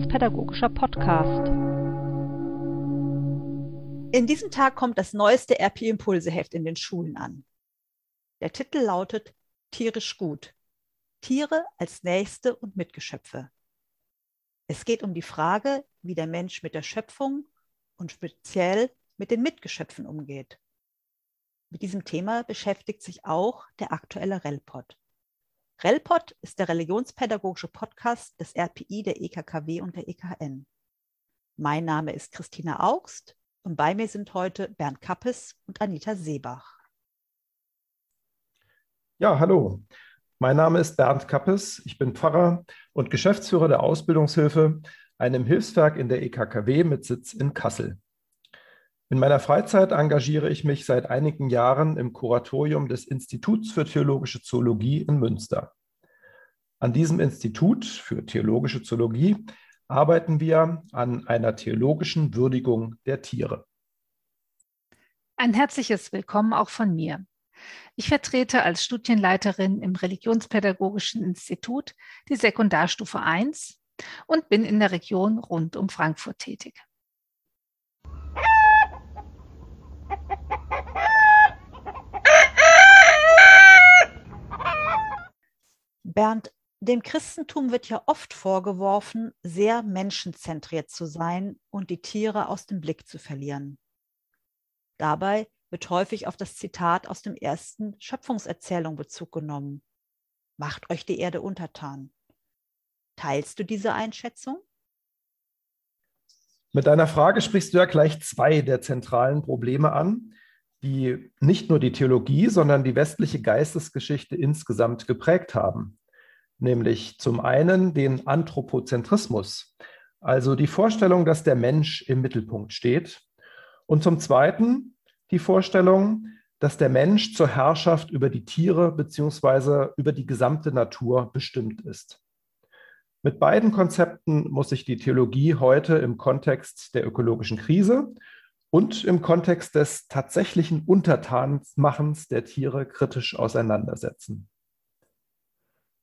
religionspädagogischer Podcast. In diesem Tag kommt das neueste RP-Impulse-Heft in den Schulen an. Der Titel lautet Tierisch gut. Tiere als Nächste und Mitgeschöpfe. Es geht um die Frage, wie der Mensch mit der Schöpfung und speziell mit den Mitgeschöpfen umgeht. Mit diesem Thema beschäftigt sich auch der aktuelle RELPOD. RELPOD ist der religionspädagogische Podcast des RPI, der EKKW und der EKN. Mein Name ist Christina Augst und bei mir sind heute Bernd Kappes und Anita Seebach. Ja, hallo. Mein Name ist Bernd Kappes. Ich bin Pfarrer und Geschäftsführer der Ausbildungshilfe, einem Hilfswerk in der EKKW mit Sitz in Kassel. In meiner Freizeit engagiere ich mich seit einigen Jahren im Kuratorium des Instituts für Theologische Zoologie in Münster. An diesem Institut für Theologische Zoologie arbeiten wir an einer theologischen Würdigung der Tiere. Ein herzliches Willkommen auch von mir. Ich vertrete als Studienleiterin im Religionspädagogischen Institut die Sekundarstufe 1 und bin in der Region rund um Frankfurt tätig. Bernd, dem Christentum wird ja oft vorgeworfen, sehr menschenzentriert zu sein und die Tiere aus dem Blick zu verlieren. Dabei wird häufig auf das Zitat aus dem ersten Schöpfungserzählung Bezug genommen. Macht euch die Erde untertan. Teilst du diese Einschätzung? Mit deiner Frage sprichst du ja gleich zwei der zentralen Probleme an, die nicht nur die Theologie, sondern die westliche Geistesgeschichte insgesamt geprägt haben nämlich zum einen den Anthropozentrismus, also die Vorstellung, dass der Mensch im Mittelpunkt steht, und zum zweiten die Vorstellung, dass der Mensch zur Herrschaft über die Tiere bzw. über die gesamte Natur bestimmt ist. Mit beiden Konzepten muss sich die Theologie heute im Kontext der ökologischen Krise und im Kontext des tatsächlichen Untertanmachens der Tiere kritisch auseinandersetzen.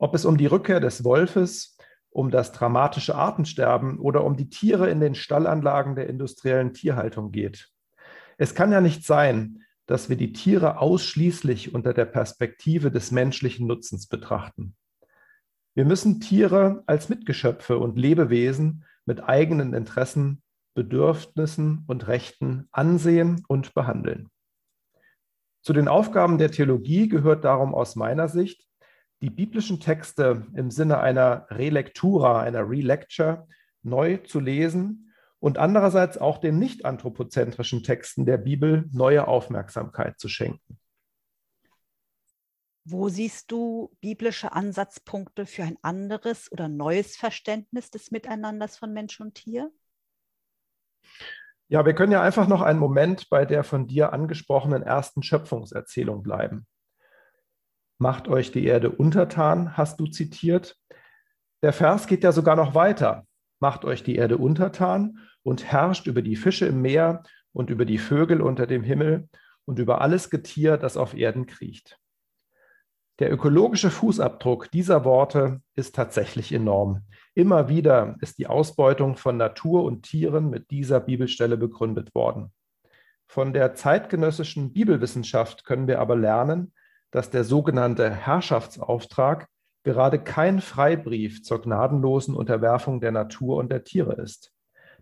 Ob es um die Rückkehr des Wolfes, um das dramatische Artensterben oder um die Tiere in den Stallanlagen der industriellen Tierhaltung geht. Es kann ja nicht sein, dass wir die Tiere ausschließlich unter der Perspektive des menschlichen Nutzens betrachten. Wir müssen Tiere als Mitgeschöpfe und Lebewesen mit eigenen Interessen, Bedürfnissen und Rechten ansehen und behandeln. Zu den Aufgaben der Theologie gehört darum aus meiner Sicht, die biblischen Texte im Sinne einer Relektura, einer Relecture neu zu lesen und andererseits auch den nicht anthropozentrischen Texten der Bibel neue Aufmerksamkeit zu schenken. Wo siehst du biblische Ansatzpunkte für ein anderes oder neues Verständnis des Miteinanders von Mensch und Tier? Ja, wir können ja einfach noch einen Moment bei der von dir angesprochenen ersten Schöpfungserzählung bleiben. Macht euch die Erde untertan, hast du zitiert. Der Vers geht ja sogar noch weiter. Macht euch die Erde untertan und herrscht über die Fische im Meer und über die Vögel unter dem Himmel und über alles Getier, das auf Erden kriecht. Der ökologische Fußabdruck dieser Worte ist tatsächlich enorm. Immer wieder ist die Ausbeutung von Natur und Tieren mit dieser Bibelstelle begründet worden. Von der zeitgenössischen Bibelwissenschaft können wir aber lernen, dass der sogenannte Herrschaftsauftrag gerade kein Freibrief zur gnadenlosen Unterwerfung der Natur und der Tiere ist.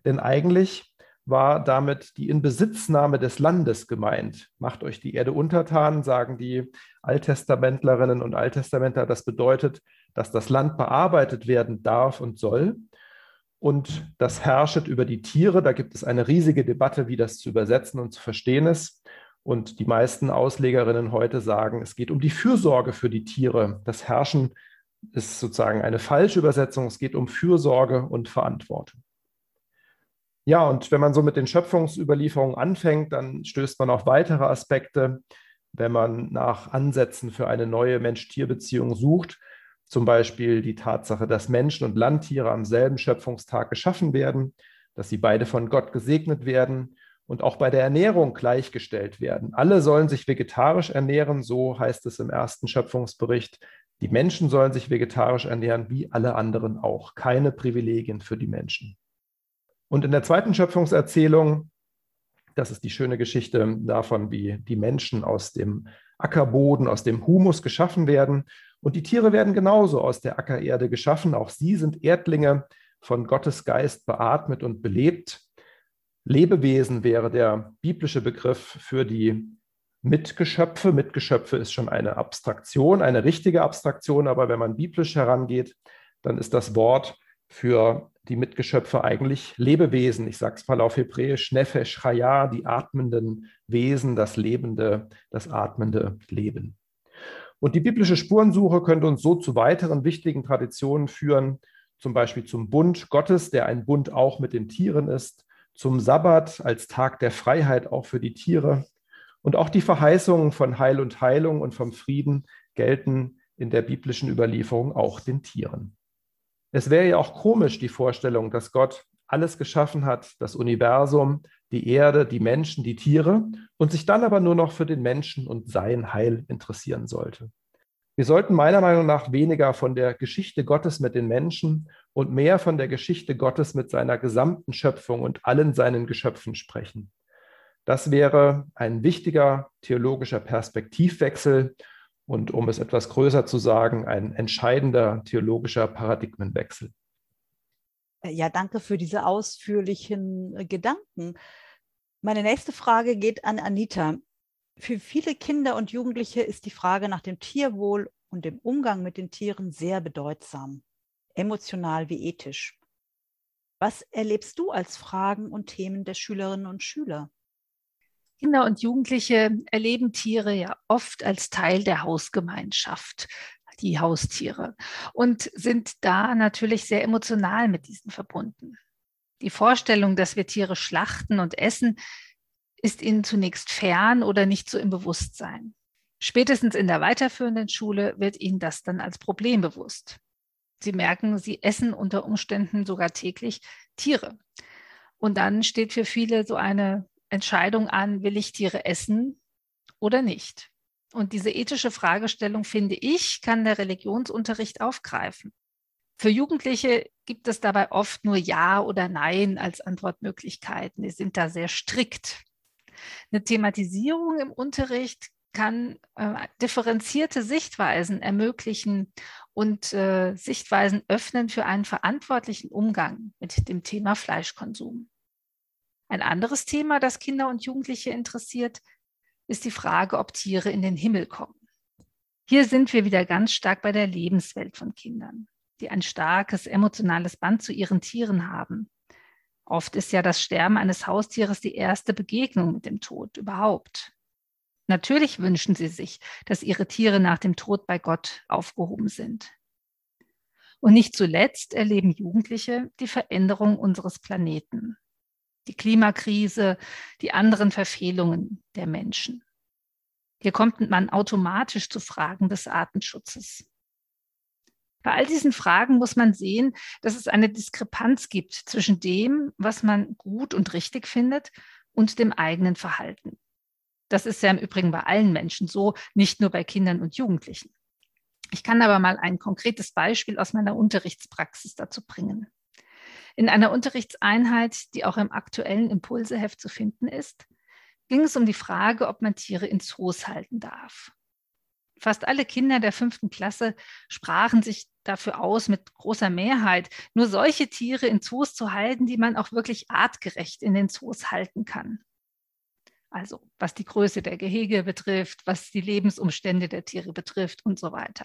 Denn eigentlich war damit die Inbesitznahme des Landes gemeint. Macht euch die Erde untertan, sagen die Alttestamentlerinnen und Alttestamentler. Das bedeutet, dass das Land bearbeitet werden darf und soll. Und das herrschet über die Tiere. Da gibt es eine riesige Debatte, wie das zu übersetzen und zu verstehen ist. Und die meisten Auslegerinnen heute sagen, es geht um die Fürsorge für die Tiere. Das Herrschen ist sozusagen eine falsche Übersetzung. Es geht um Fürsorge und Verantwortung. Ja, und wenn man so mit den Schöpfungsüberlieferungen anfängt, dann stößt man auf weitere Aspekte. Wenn man nach Ansätzen für eine neue Mensch-Tier-Beziehung sucht, zum Beispiel die Tatsache, dass Menschen und Landtiere am selben Schöpfungstag geschaffen werden, dass sie beide von Gott gesegnet werden und auch bei der Ernährung gleichgestellt werden. Alle sollen sich vegetarisch ernähren, so heißt es im ersten Schöpfungsbericht. Die Menschen sollen sich vegetarisch ernähren, wie alle anderen auch. Keine Privilegien für die Menschen. Und in der zweiten Schöpfungserzählung, das ist die schöne Geschichte davon, wie die Menschen aus dem Ackerboden, aus dem Humus geschaffen werden. Und die Tiere werden genauso aus der Ackererde geschaffen. Auch sie sind Erdlinge, von Gottes Geist beatmet und belebt. Lebewesen wäre der biblische Begriff für die Mitgeschöpfe. Mitgeschöpfe ist schon eine Abstraktion, eine richtige Abstraktion, aber wenn man biblisch herangeht, dann ist das Wort für die Mitgeschöpfe eigentlich Lebewesen. Ich sage es mal auf Hebräisch, Nefesh Chaya, die atmenden Wesen, das lebende, das atmende Leben. Und die biblische Spurensuche könnte uns so zu weiteren wichtigen Traditionen führen, zum Beispiel zum Bund Gottes, der ein Bund auch mit den Tieren ist, zum Sabbat als Tag der Freiheit auch für die Tiere. Und auch die Verheißungen von Heil und Heilung und vom Frieden gelten in der biblischen Überlieferung auch den Tieren. Es wäre ja auch komisch, die Vorstellung, dass Gott alles geschaffen hat, das Universum, die Erde, die Menschen, die Tiere, und sich dann aber nur noch für den Menschen und sein Heil interessieren sollte. Wir sollten meiner Meinung nach weniger von der Geschichte Gottes mit den Menschen und mehr von der Geschichte Gottes mit seiner gesamten Schöpfung und allen seinen Geschöpfen sprechen. Das wäre ein wichtiger theologischer Perspektivwechsel und um es etwas größer zu sagen, ein entscheidender theologischer Paradigmenwechsel. Ja, danke für diese ausführlichen äh, Gedanken. Meine nächste Frage geht an Anita. Für viele Kinder und Jugendliche ist die Frage nach dem Tierwohl und dem Umgang mit den Tieren sehr bedeutsam, emotional wie ethisch. Was erlebst du als Fragen und Themen der Schülerinnen und Schüler? Kinder und Jugendliche erleben Tiere ja oft als Teil der Hausgemeinschaft, die Haustiere, und sind da natürlich sehr emotional mit diesen verbunden. Die Vorstellung, dass wir Tiere schlachten und essen, ist ihnen zunächst fern oder nicht so im Bewusstsein. Spätestens in der weiterführenden Schule wird ihnen das dann als Problem bewusst. Sie merken, sie essen unter Umständen sogar täglich Tiere. Und dann steht für viele so eine Entscheidung an, will ich Tiere essen oder nicht? Und diese ethische Fragestellung, finde ich, kann der Religionsunterricht aufgreifen. Für Jugendliche gibt es dabei oft nur Ja oder Nein als Antwortmöglichkeiten. Die sind da sehr strikt. Eine Thematisierung im Unterricht kann äh, differenzierte Sichtweisen ermöglichen und äh, Sichtweisen öffnen für einen verantwortlichen Umgang mit dem Thema Fleischkonsum. Ein anderes Thema, das Kinder und Jugendliche interessiert, ist die Frage, ob Tiere in den Himmel kommen. Hier sind wir wieder ganz stark bei der Lebenswelt von Kindern, die ein starkes emotionales Band zu ihren Tieren haben. Oft ist ja das Sterben eines Haustieres die erste Begegnung mit dem Tod überhaupt. Natürlich wünschen sie sich, dass ihre Tiere nach dem Tod bei Gott aufgehoben sind. Und nicht zuletzt erleben Jugendliche die Veränderung unseres Planeten, die Klimakrise, die anderen Verfehlungen der Menschen. Hier kommt man automatisch zu Fragen des Artenschutzes. Bei all diesen Fragen muss man sehen, dass es eine Diskrepanz gibt zwischen dem, was man gut und richtig findet, und dem eigenen Verhalten. Das ist ja im Übrigen bei allen Menschen so, nicht nur bei Kindern und Jugendlichen. Ich kann aber mal ein konkretes Beispiel aus meiner Unterrichtspraxis dazu bringen. In einer Unterrichtseinheit, die auch im aktuellen Impulseheft zu finden ist, ging es um die Frage, ob man Tiere in Zoos halten darf. Fast alle Kinder der fünften Klasse sprachen sich dafür aus, mit großer Mehrheit, nur solche Tiere in Zoos zu halten, die man auch wirklich artgerecht in den Zoos halten kann. Also was die Größe der Gehege betrifft, was die Lebensumstände der Tiere betrifft und so weiter.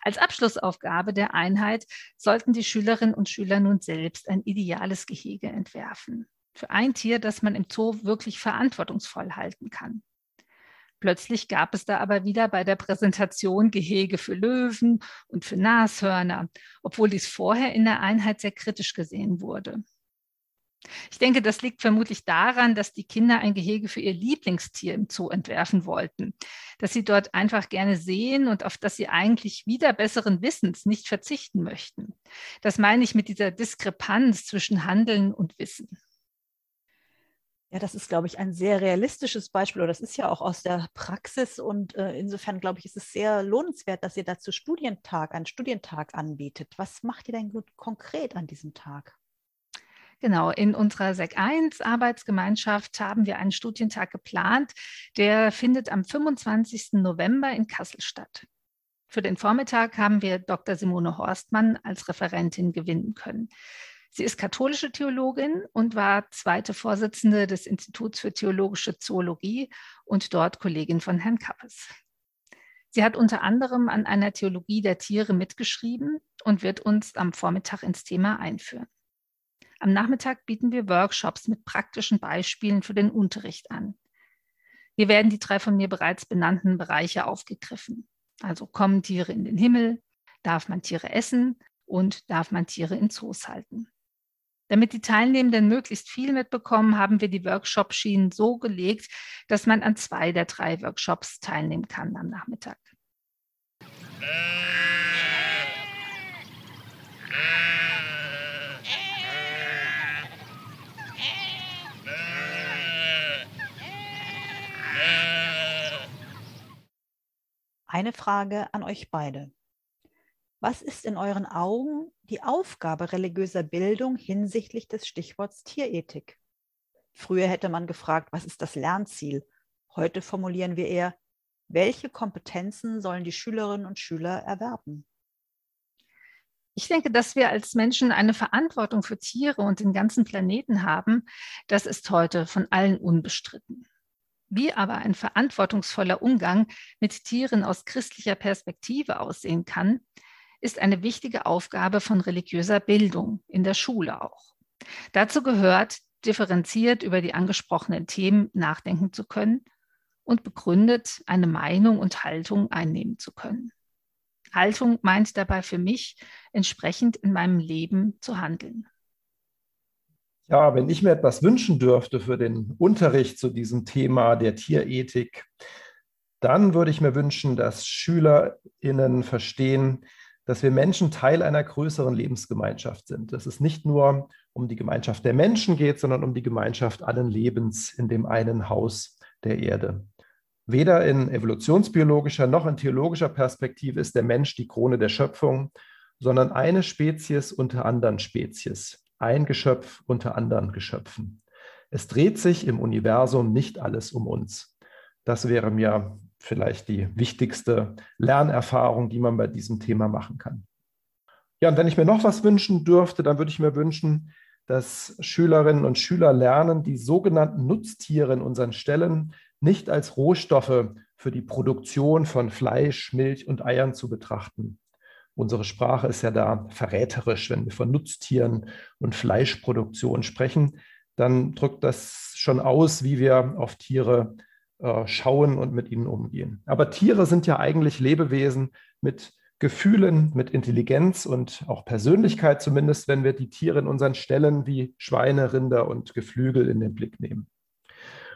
Als Abschlussaufgabe der Einheit sollten die Schülerinnen und Schüler nun selbst ein ideales Gehege entwerfen. Für ein Tier, das man im Zoo wirklich verantwortungsvoll halten kann. Plötzlich gab es da aber wieder bei der Präsentation Gehege für Löwen und für Nashörner, obwohl dies vorher in der Einheit sehr kritisch gesehen wurde. Ich denke, das liegt vermutlich daran, dass die Kinder ein Gehege für ihr Lieblingstier im Zoo entwerfen wollten, das sie dort einfach gerne sehen und auf das sie eigentlich wieder besseren Wissens nicht verzichten möchten. Das meine ich mit dieser Diskrepanz zwischen Handeln und Wissen. Ja, das ist, glaube ich, ein sehr realistisches Beispiel oder das ist ja auch aus der Praxis und äh, insofern, glaube ich, ist es sehr lohnenswert, dass ihr dazu Studientag, einen Studientag anbietet. Was macht ihr denn konkret an diesem Tag? Genau, in unserer SEC 1 Arbeitsgemeinschaft haben wir einen Studientag geplant, der findet am 25. November in Kassel statt. Für den Vormittag haben wir Dr. Simone Horstmann als Referentin gewinnen können. Sie ist katholische Theologin und war zweite Vorsitzende des Instituts für theologische Zoologie und dort Kollegin von Herrn Kappes. Sie hat unter anderem an einer Theologie der Tiere mitgeschrieben und wird uns am Vormittag ins Thema einführen. Am Nachmittag bieten wir Workshops mit praktischen Beispielen für den Unterricht an. Hier werden die drei von mir bereits benannten Bereiche aufgegriffen. Also kommen Tiere in den Himmel, darf man Tiere essen und darf man Tiere in Zoos halten. Damit die Teilnehmenden möglichst viel mitbekommen, haben wir die Workshop-Schienen so gelegt, dass man an zwei der drei Workshops teilnehmen kann am Nachmittag. Eine Frage an euch beide. Was ist in euren Augen die Aufgabe religiöser Bildung hinsichtlich des Stichworts Tierethik? Früher hätte man gefragt, was ist das Lernziel? Heute formulieren wir eher, welche Kompetenzen sollen die Schülerinnen und Schüler erwerben? Ich denke, dass wir als Menschen eine Verantwortung für Tiere und den ganzen Planeten haben. Das ist heute von allen unbestritten. Wie aber ein verantwortungsvoller Umgang mit Tieren aus christlicher Perspektive aussehen kann, ist eine wichtige Aufgabe von religiöser Bildung in der Schule auch. Dazu gehört, differenziert über die angesprochenen Themen nachdenken zu können und begründet eine Meinung und Haltung einnehmen zu können. Haltung meint dabei für mich, entsprechend in meinem Leben zu handeln. Ja, wenn ich mir etwas wünschen dürfte für den Unterricht zu diesem Thema der Tierethik, dann würde ich mir wünschen, dass SchülerInnen verstehen, dass wir Menschen Teil einer größeren Lebensgemeinschaft sind. Dass es nicht nur um die Gemeinschaft der Menschen geht, sondern um die Gemeinschaft allen Lebens in dem einen Haus der Erde. Weder in evolutionsbiologischer noch in theologischer Perspektive ist der Mensch die Krone der Schöpfung, sondern eine Spezies unter anderen Spezies, ein Geschöpf unter anderen Geschöpfen. Es dreht sich im Universum nicht alles um uns. Das wäre mir vielleicht die wichtigste Lernerfahrung, die man bei diesem Thema machen kann. Ja, und wenn ich mir noch was wünschen dürfte, dann würde ich mir wünschen, dass Schülerinnen und Schüler lernen, die sogenannten Nutztiere in unseren Stellen nicht als Rohstoffe für die Produktion von Fleisch, Milch und Eiern zu betrachten. Unsere Sprache ist ja da verräterisch. Wenn wir von Nutztieren und Fleischproduktion sprechen, dann drückt das schon aus, wie wir auf Tiere äh, schauen und mit ihnen umgehen. Aber Tiere sind ja eigentlich Lebewesen mit Gefühlen, mit Intelligenz und auch Persönlichkeit, zumindest wenn wir die Tiere in unseren Stellen wie Schweine, Rinder und Geflügel in den Blick nehmen.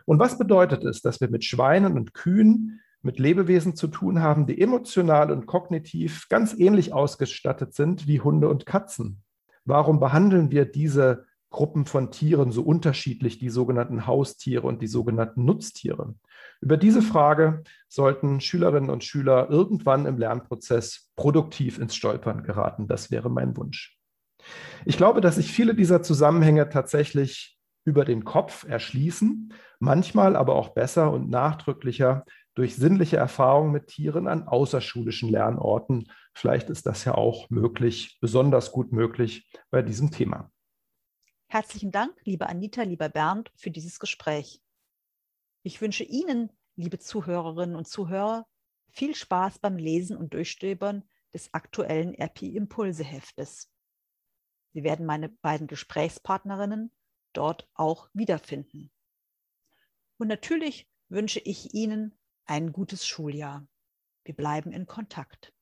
Und was bedeutet es, dass wir mit Schweinen und Kühen, mit Lebewesen zu tun haben, die emotional und kognitiv ganz ähnlich ausgestattet sind wie Hunde und Katzen? Warum behandeln wir diese Gruppen von Tieren so unterschiedlich, die sogenannten Haustiere und die sogenannten Nutztiere? Über diese Frage sollten Schülerinnen und Schüler irgendwann im Lernprozess produktiv ins Stolpern geraten. Das wäre mein Wunsch. Ich glaube, dass sich viele dieser Zusammenhänge tatsächlich über den Kopf erschließen, manchmal aber auch besser und nachdrücklicher durch sinnliche Erfahrungen mit Tieren an außerschulischen Lernorten. Vielleicht ist das ja auch möglich, besonders gut möglich bei diesem Thema. Herzlichen Dank, liebe Anita, lieber Bernd, für dieses Gespräch. Ich wünsche Ihnen, liebe Zuhörerinnen und Zuhörer, viel Spaß beim Lesen und Durchstöbern des aktuellen RP-Impulse-Heftes. Sie werden meine beiden Gesprächspartnerinnen dort auch wiederfinden. Und natürlich wünsche ich Ihnen ein gutes Schuljahr. Wir bleiben in Kontakt.